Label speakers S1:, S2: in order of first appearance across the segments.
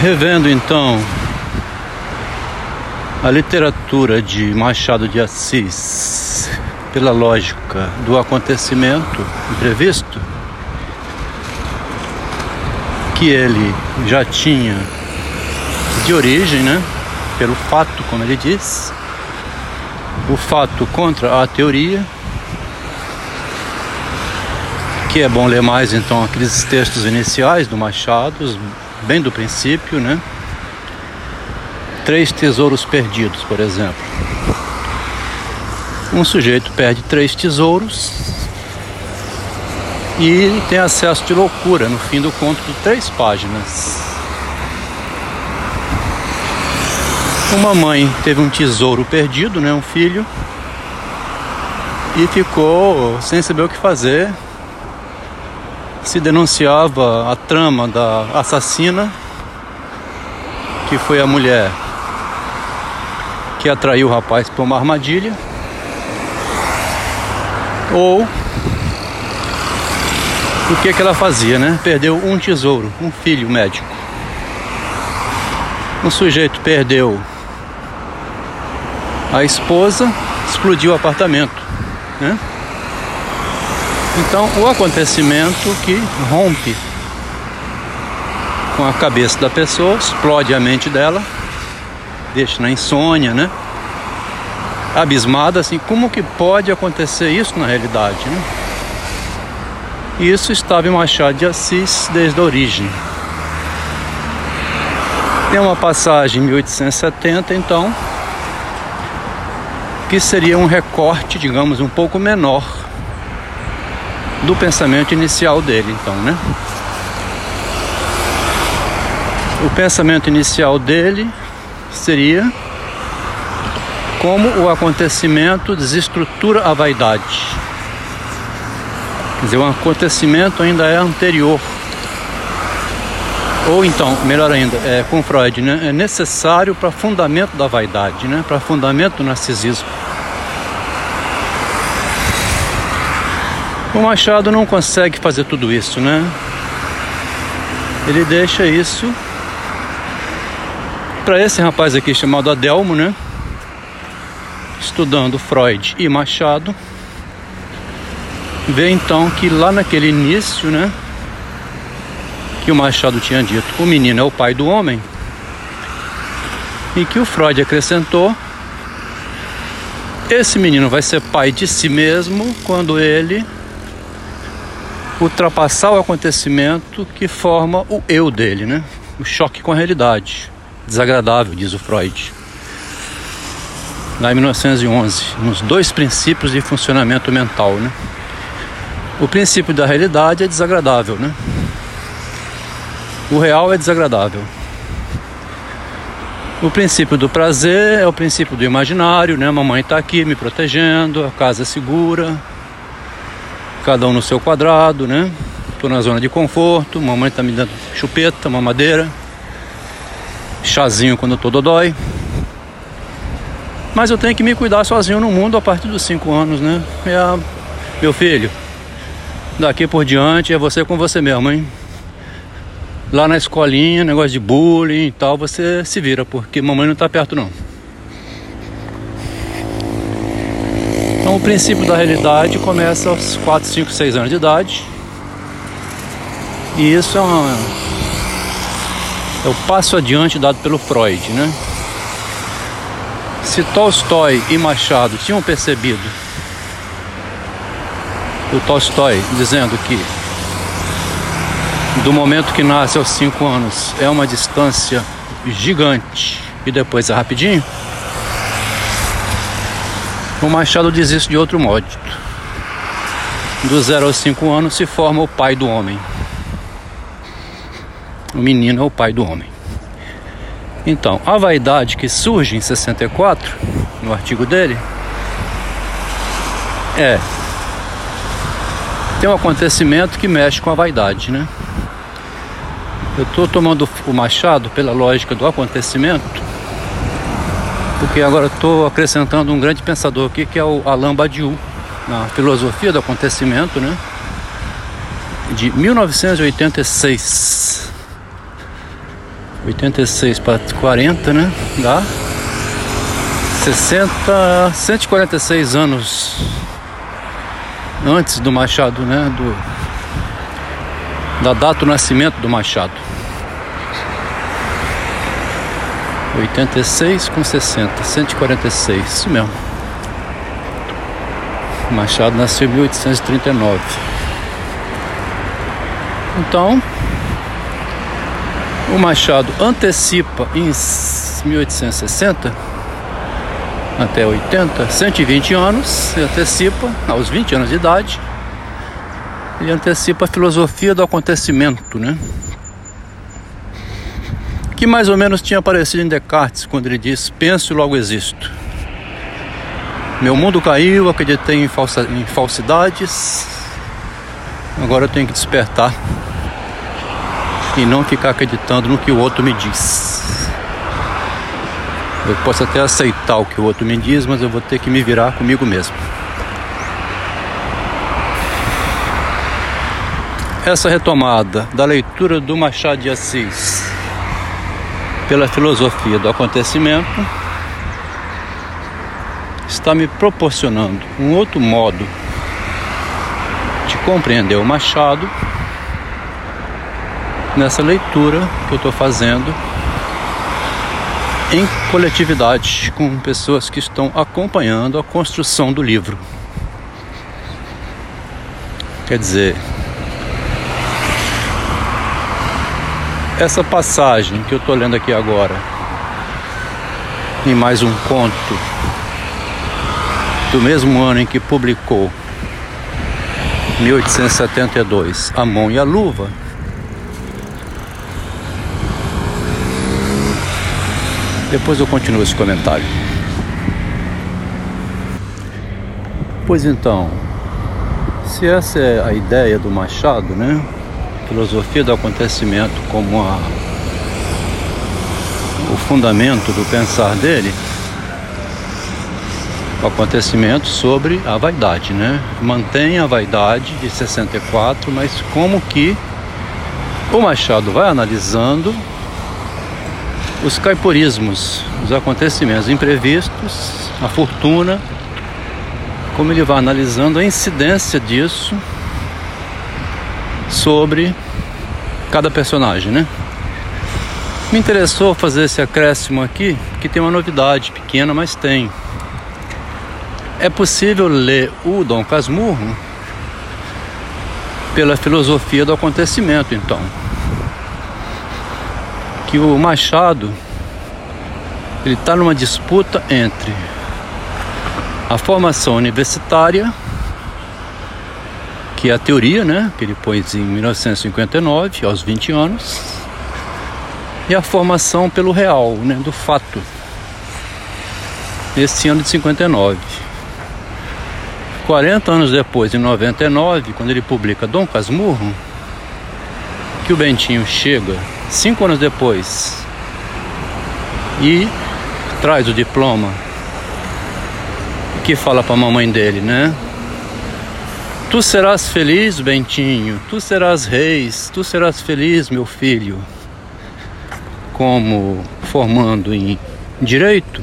S1: Revendo então a literatura de Machado de Assis pela lógica do acontecimento imprevisto, que ele já tinha de origem, né? Pelo fato, como ele diz, o fato contra a teoria, que é bom ler mais então aqueles textos iniciais do Machado, bem do princípio, né? Três tesouros perdidos, por exemplo. Um sujeito perde três tesouros e tem acesso de loucura no fim do conto de três páginas. Uma mãe teve um tesouro perdido, né, um filho, e ficou sem saber o que fazer. Se denunciava a trama da assassina, que foi a mulher que atraiu o rapaz para uma armadilha, ou o que, que ela fazia, né? Perdeu um tesouro, um filho médico. Um sujeito perdeu a esposa explodiu o apartamento. Né? Então, o acontecimento que rompe com a cabeça da pessoa, explode a mente dela, deixa na insônia, né? Abismada, assim, como que pode acontecer isso na realidade, né? Isso estava em Machado de Assis desde a origem. Tem uma passagem em 1870, então, que seria um recorte, digamos, um pouco menor do pensamento inicial dele, então, né? O pensamento inicial dele seria como o acontecimento desestrutura a vaidade. Quer dizer, o acontecimento ainda é anterior ou então, melhor ainda, é, com Freud, né, é necessário para fundamento da vaidade, né, para fundamento do narcisismo. O Machado não consegue fazer tudo isso, né? Ele deixa isso para esse rapaz aqui chamado Adelmo, né? Estudando Freud e Machado, vê então que lá naquele início, né? que o Machado tinha dito, o menino é o pai do homem, e que o Freud acrescentou, esse menino vai ser pai de si mesmo quando ele ultrapassar o acontecimento que forma o eu dele, né? O choque com a realidade. Desagradável, diz o Freud. Lá em 1911, nos dois princípios de funcionamento mental, né? O princípio da realidade é desagradável, né? O real é desagradável. O princípio do prazer é o princípio do imaginário, né? Mamãe está aqui me protegendo, a casa é segura, cada um no seu quadrado, né? Tô na zona de conforto, mamãe está me dando chupeta, mamadeira, chazinho quando eu tô dodói. Mas eu tenho que me cuidar sozinho no mundo a partir dos 5 anos, né? É. Meu filho, daqui por diante é você com você mesmo, hein? lá na escolinha, negócio de bullying e tal, você se vira, porque mamãe não está perto não. O princípio da realidade começa aos 4, 5, 6 anos de idade. E isso é, uma, é o passo adiante dado pelo Freud, né? Se Tolstói e Machado tinham percebido o Tolstói dizendo que do momento que nasce aos 5 anos é uma distância gigante e depois é rapidinho, o Machado diz isso de outro modo. Do 0 aos 5 anos se forma o pai do homem. O menino é o pai do homem. Então, a vaidade que surge em 64, no artigo dele, é tem um acontecimento que mexe com a vaidade, né? Eu estou tomando o machado pela lógica do acontecimento, porque agora estou acrescentando um grande pensador aqui que é o Alain Badiou, na filosofia do acontecimento, né? De 1986. 86 para 40, né? Dá 60, 146 anos antes do Machado, né? Do, da data do nascimento do Machado. 86 com 60, 146, isso mesmo. Machado nasceu em 1839. Então, o Machado antecipa em 1860 até 80, 120 anos, ele antecipa aos 20 anos de idade, ele antecipa a filosofia do acontecimento, né? Que mais ou menos tinha aparecido em Descartes quando ele diz: Penso e logo existo. Meu mundo caiu, acreditei em, falsa, em falsidades, agora eu tenho que despertar e não ficar acreditando no que o outro me diz. Eu posso até aceitar o que o outro me diz, mas eu vou ter que me virar comigo mesmo. Essa retomada da leitura do Machado de Assis pela filosofia do acontecimento está me proporcionando um outro modo de compreender o Machado nessa leitura que eu estou fazendo em coletividade com pessoas que estão acompanhando a construção do livro. Quer dizer, essa passagem que eu estou lendo aqui agora, em mais um conto do mesmo ano em que publicou 1872 A Mão e a Luva Depois eu continuo esse comentário. Pois então, se essa é a ideia do Machado, né? Filosofia do acontecimento como a, o fundamento do pensar dele, o acontecimento sobre a vaidade, né? Mantém a vaidade de 64, mas como que o Machado vai analisando os caiporismos, os acontecimentos imprevistos, a fortuna, como ele vai analisando a incidência disso sobre cada personagem, né? Me interessou fazer esse acréscimo aqui, que tem uma novidade pequena, mas tem. É possível ler o Dom Casmurro pela filosofia do acontecimento, então que o Machado ele está numa disputa entre a formação universitária, que é a teoria, né, que ele pôs em 1959, aos 20 anos, e a formação pelo real, né, do fato, nesse ano de 59. 40 anos depois, em 99, quando ele publica Dom Casmurro, que o Bentinho chega cinco anos depois e traz o diploma que fala para a mamãe dele, né? Tu serás feliz, Bentinho, tu serás reis, tu serás feliz, meu filho. Como formando em direito.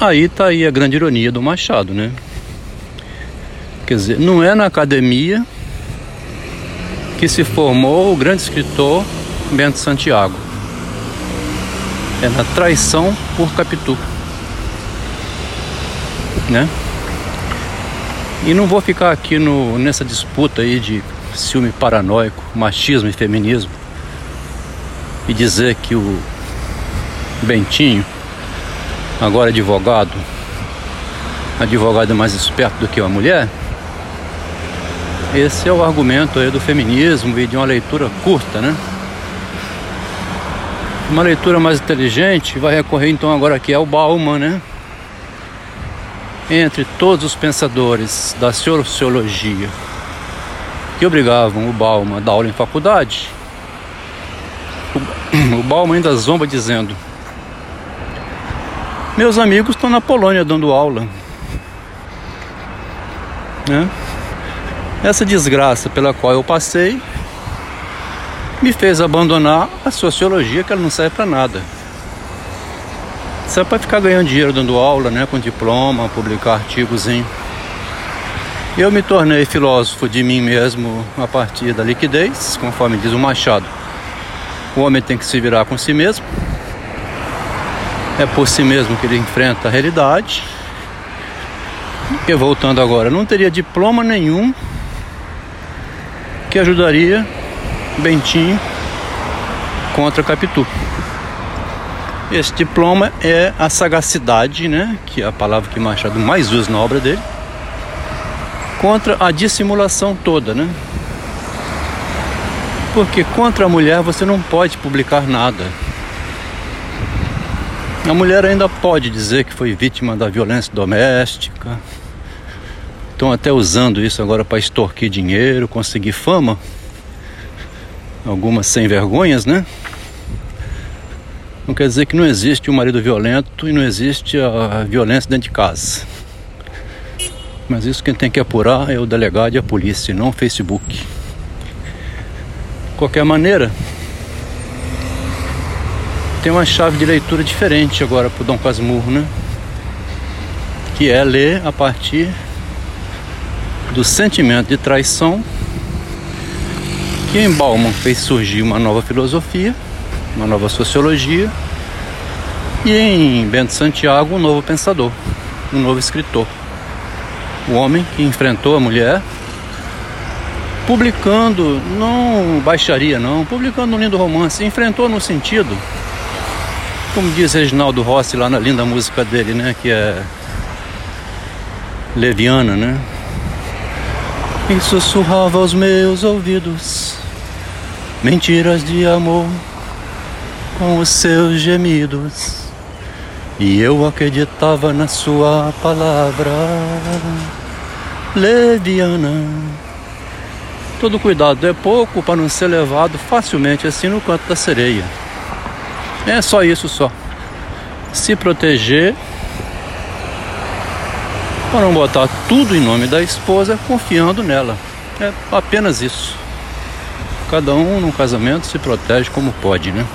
S1: Aí tá aí a grande ironia do Machado, né? Quer dizer, não é na academia que se formou o grande escritor Bento Santiago. É na traição por Capitu. Né? E não vou ficar aqui no, nessa disputa aí de ciúme paranoico, machismo e feminismo e dizer que o Bentinho, agora advogado, advogado é mais esperto do que uma mulher, esse é o argumento aí do feminismo e de uma leitura curta, né? Uma leitura mais inteligente vai recorrer então agora aqui ao Bauman, né? Entre todos os pensadores da sociologia que obrigavam o Bauman a dar aula em faculdade, o Bauman ainda zomba dizendo: Meus amigos estão na Polônia dando aula. Né? Essa desgraça pela qual eu passei me fez abandonar a sociologia, que ela não serve para nada. Só para ficar ganhando dinheiro dando aula, né, com diploma, publicar artigos em. Eu me tornei filósofo de mim mesmo a partir da liquidez, conforme diz o Machado. O homem tem que se virar com si mesmo. É por si mesmo que ele enfrenta a realidade. E voltando agora, não teria diploma nenhum que ajudaria Bentinho contra Capitu. Esse diploma é a sagacidade, né, que é a palavra que Machado mais usa na obra dele, contra a dissimulação toda, né? Porque contra a mulher você não pode publicar nada. A mulher ainda pode dizer que foi vítima da violência doméstica. Estão até usando isso agora para extorquir dinheiro, conseguir fama. Algumas sem vergonhas, né? Não quer dizer que não existe o um marido violento e não existe a violência dentro de casa. Mas isso quem tem que apurar é o delegado e a polícia, não o Facebook. De qualquer maneira, tem uma chave de leitura diferente agora para o Dom Casmurro, né? Que é ler a partir do sentimento de traição que em Bauman fez surgir uma nova filosofia uma nova sociologia, e em Bento Santiago, um novo pensador, um novo escritor. O homem que enfrentou a mulher, publicando, não baixaria não, publicando um lindo romance, enfrentou no sentido, como diz Reginaldo Rossi lá na linda música dele, né, que é leviana, né? E sussurrava aos meus ouvidos mentiras de amor com os seus gemidos. E eu acreditava na sua palavra leviana. Todo cuidado é pouco para não ser levado facilmente assim no canto da sereia. É só isso só. Se proteger para não botar tudo em nome da esposa confiando nela. É apenas isso. Cada um no casamento se protege como pode, né?